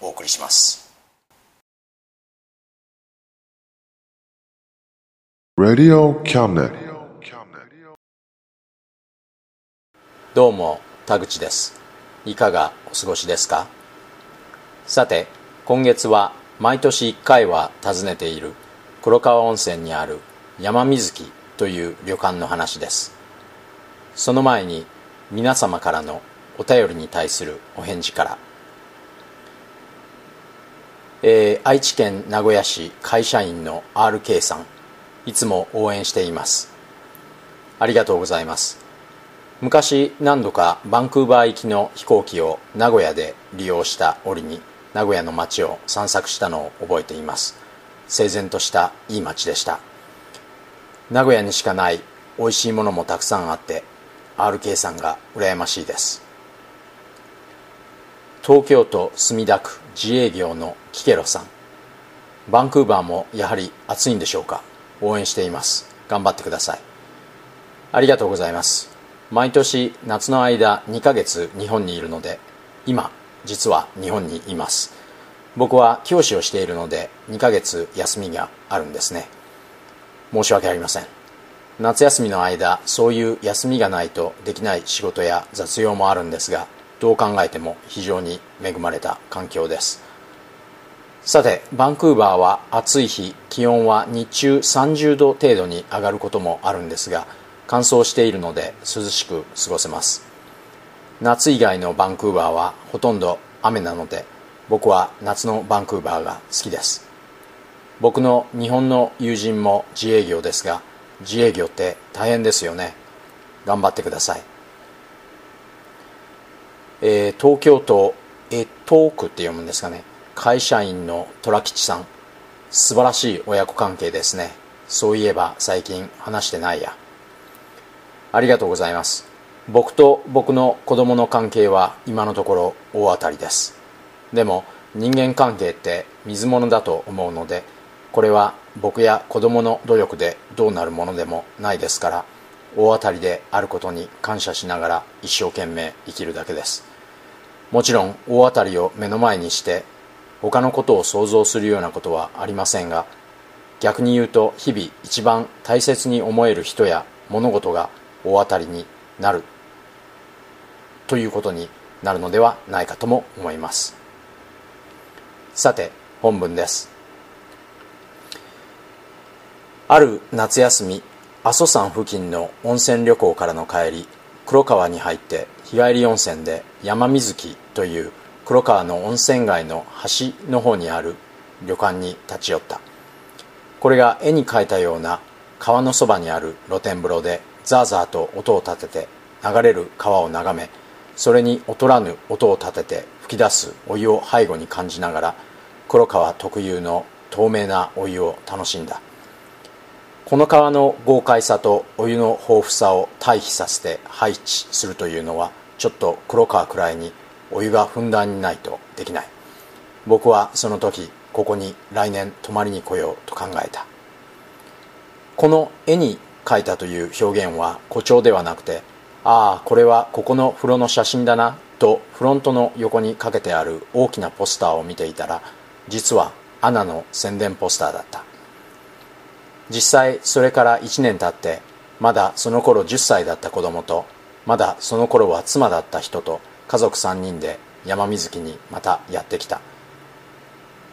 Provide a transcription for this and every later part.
お送りします.どうも田口です。いかがお過ごしですか？さて今月は毎年1回は訪ねている黒川温泉にある山水木という旅館の話です。その前に皆様からのお便りに対するお返事からえー愛知県名古屋市会社員の RK さんいつも応援しています。ありがとうございます。昔何度かバンクーバー行きの飛行機を名古屋で利用した折に名古屋の街を散策したのを覚えています。整然としたいい街でした。名古屋にしかない美味しいものもたくさんあって RK さんが羨ましいです。東京都墨田区自営業のキケロさん。バンクーバーもやはり暑いんでしょうか。応援しています。頑張ってください。ありがとうございます。毎年夏の間2ヶ月日本にいるので今実は日本にいます。僕は教師をしているので2ヶ月休みがあるんですね。申し訳ありません。夏休みの間そういう休みがないとできない仕事や雑用もあるんですがどう考えても非常に恵まれた環境です。さてバンクーバーは暑い日気温は日中30度程度に上がることもあるんですが乾燥しているので涼しく過ごせます。夏以外のバンクーバーはほとんど雨なので僕は夏のバンクーバーが好きです。僕の日本の友人も自営業ですが自営業って大変ですよね。頑張ってください、えー東京都江東区って読むんですかね。会社員の虎吉さん。素晴らしい親子関係ですね。そういえば最近話してないや。ありがとうございます。僕と僕の子供の関係は今のところ大当たりです。でも人間関係って水物だと思うのでこれは僕や子供の努力でどうなるものでもないですから大当たりであることに感謝しながら一生懸命生きるだけです。もちろん大当たりを目の前にして他のことを想像するようなことはありませんが逆に言うと日々一番大切に思える人や物事が大当たりになる。ということになるのではないかとも思います。さて本文です。ある夏休み阿蘇山付近の温泉旅行からの帰り黒川に入って日帰り温泉で山水木という黒川の温泉街の端の方にある旅館に立ち寄った。これが絵に描いたような川のそばにある露天風呂でザーザーと音を立てて流れる川を眺めそれに劣らぬ音を立てて吹き出すお湯を背後に感じながら黒川特有の透明なお湯を楽しんだ。この川の豪快さとお湯の豊富さを対比させて配置するというのはちょっと黒川くらいにお湯がふんだんにないとできない。僕はその時ここに来年泊まりに来ようと考えた。この絵に描いたという表現は誇張ではなくてああこれはここの風呂の写真だなとフロントの横にかけてある大きなポスターを見ていたら実はアナの宣伝ポスターだった。実際それから1年経ってまだその頃10歳だった子供とまだその頃は妻だった人と家族3人で山水木にまたやってきた。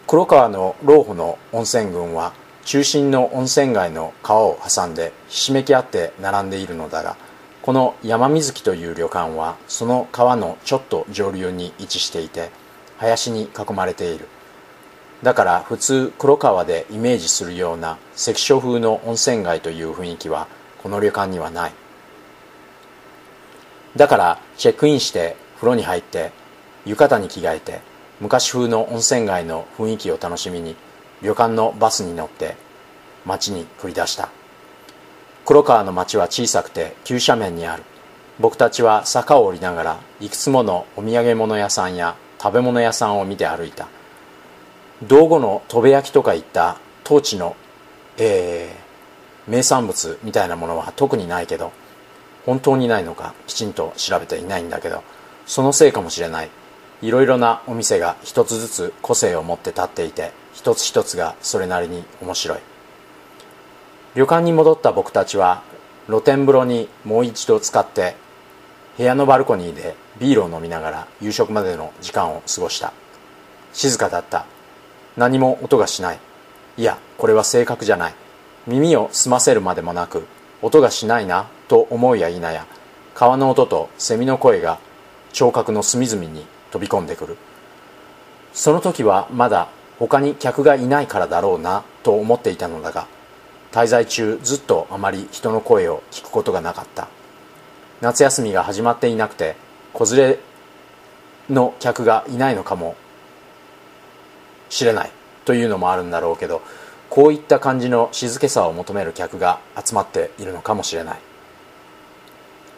黒川の老舗の温泉群は中心の温泉街の川を挟んでひしめき合って並んでいるのだがこの山水木という旅館はその川のちょっと上流に位置していて林に囲まれている。だから普通黒川でイメージするような関所風の温泉街という雰囲気はこの旅館にはない。だからチェックインして風呂に入って浴衣に着替えて昔風の温泉街の雰囲気を楽しみに旅館のバスに乗って街に繰り出した。黒川の町は小さくて急斜面にある。僕たちは坂を降りながらいくつものお土産物屋さんや食べ物屋さんを見て歩いた。道後の砥部焼きとかいった当地の、えー、名産物みたいなものは特にないけど本当にないのかきちんと調べていないんだけど。そのせいかもしれない。いろいろなお店が一つずつ個性を持って立っていて一つ一つがそれなりに面白い。旅館に戻った僕たちは露天風呂にもう一度使って部屋のバルコニーでビールを飲みながら夕食までの時間を過ごした。静かだった。何も音がしない。いやこれは正確じゃない。耳を澄ませるまでもなく音がしないなと思いや否や川の音とセミの声が聴覚の隅々に飛び込んでくる。その時はまだ他に客がいないからだろうなと思っていたのだが滞在中ずっとあまり人の声を聞くことがなかった。夏休みが始まっていなくて子連れの客がいないのかもしれないというのもあるんだろうけどこういった感じの静けさを求める客が集まっているのかもしれない。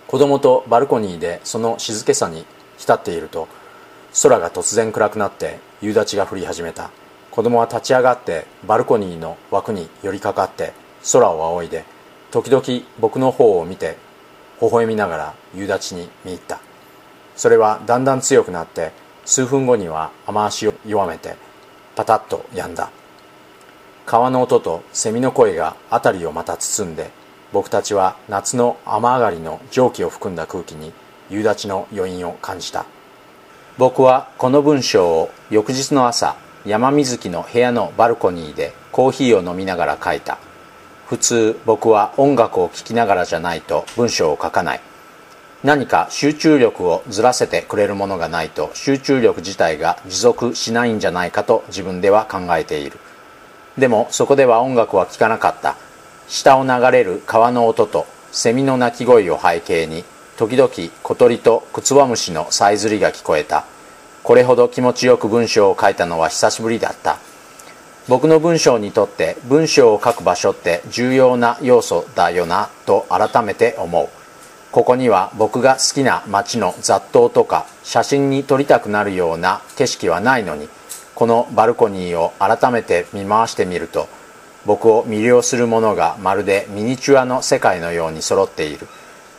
子供とバルコニーでその静けさに浸っていると空が突然暗くなって夕立が降り始めた。子供は立ち上がってバルコニーの枠に寄りかかって空を仰いで時々僕の方を見て微笑みながら夕立に見入った。それはだんだん強くなって数分後には雨足を弱めてパタッと止んだ。川の音とセミの声が辺りをまた包んで僕たちは夏の雨上がりの蒸気を含んだ空気に夕立の余韻を感じた。僕はこの文章を翌日の朝山水木の部屋のバルコニーでコーヒーを飲みながら書いた。普通僕は音楽を聴きながらじゃないと文章を書かない。何か集中力をずらせてくれるものがないと集中力自体が持続しないんじゃないかと自分では考えている。でもそこでは音楽は聴かなかった。下を流れる川の音とセミの鳴き声を背景に時々小鳥とクツワムシのさえずりが聞こえた。これほど気持ちよく文章を書いたのは久しぶりだった。僕の文章にとって文章を書く場所って重要な要素だよなと改めて思う。ここには僕が好きな街の雑踏とか写真に撮りたくなるような景色はないのにこのバルコニーを改めて見回してみると僕を魅了するものがまるでミニチュアの世界のように揃っている。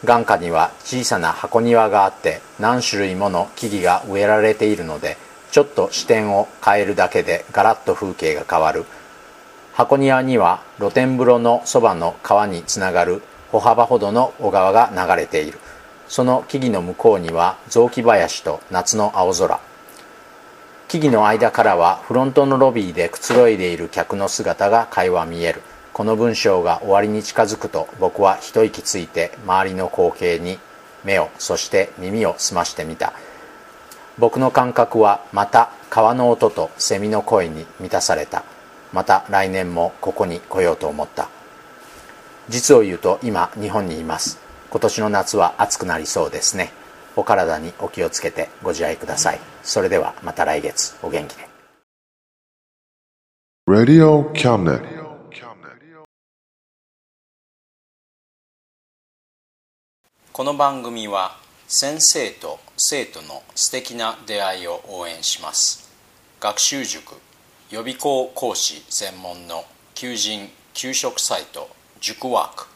眼下には小さな箱庭があって何種類もの木々が植えられているのでちょっと視点を変えるだけでガラッと風景が変わる。箱庭には露天風呂のそばの川につながる歩幅ほどの小川が流れている。その木々の向こうには雑木林と夏の青空。木々の間からはフロントのロビーでくつろいでいる客の姿が会話見える。この文章が終わりに近づくと僕は一息ついて周りの光景に目をそして耳を澄ましてみた。僕の感覚はまた川の音とセミの声に満たされた。また来年もここに来ようと思った。実を言うと今日本にいます。今年の夏は暑くなりそうですね。お体にお気をつけてご自愛ください。それではまた来月。お元気で。Radio Cabinet. この番組は先生と生徒の素敵な出会いを応援します。学習塾予備校講師専門の求人・給食サイト塾ワーク。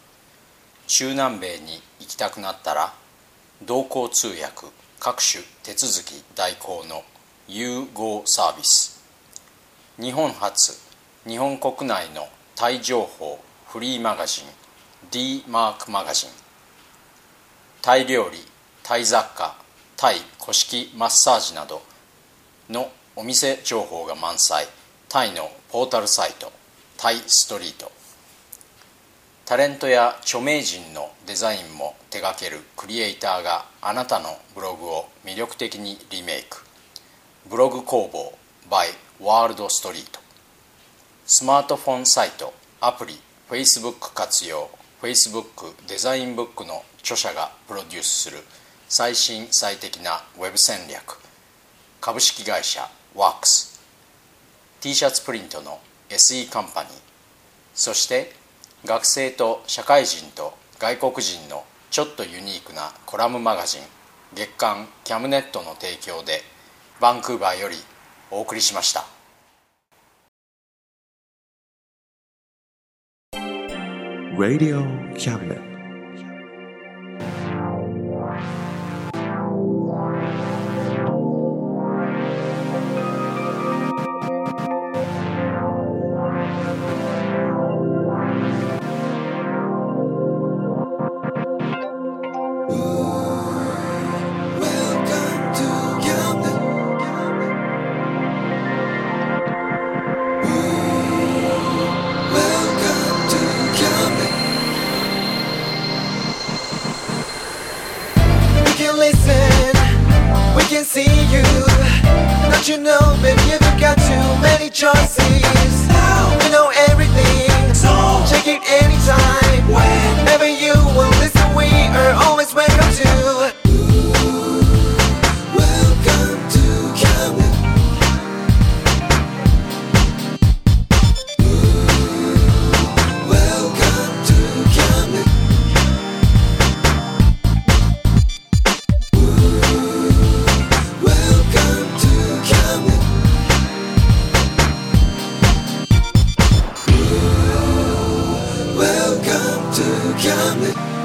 中南米に行きたくなったら同行通訳各種手続き代行の融合サービス。日本初日本国内のタイ情報フリーマガジン D マークマガジン。タイ料理タイ雑貨タイ古式マッサージなどのお店情報が満載。タイのポータルサイトタイストリート。タレントや著名人のデザインも手掛けるクリエイターがあなたのブログを魅力的にリメイク。ブログ工房 by ワールドストリートスマートフォンサイトアプリ Facebook 活用 Facebook デザインブックの著者がプロデュースする最新最適なウェブ戦略。株式会社ワークス。T シャツプリントの SE カンパニー。そして学生と社会人と外国人のちょっとユニークなコラムマガジン月刊キャムネットの提供でバンクーバーよりお送りしました Radio Cabinet. Don't you know, baby, you've got too many choices. We know everything, so check it anytime. Amen.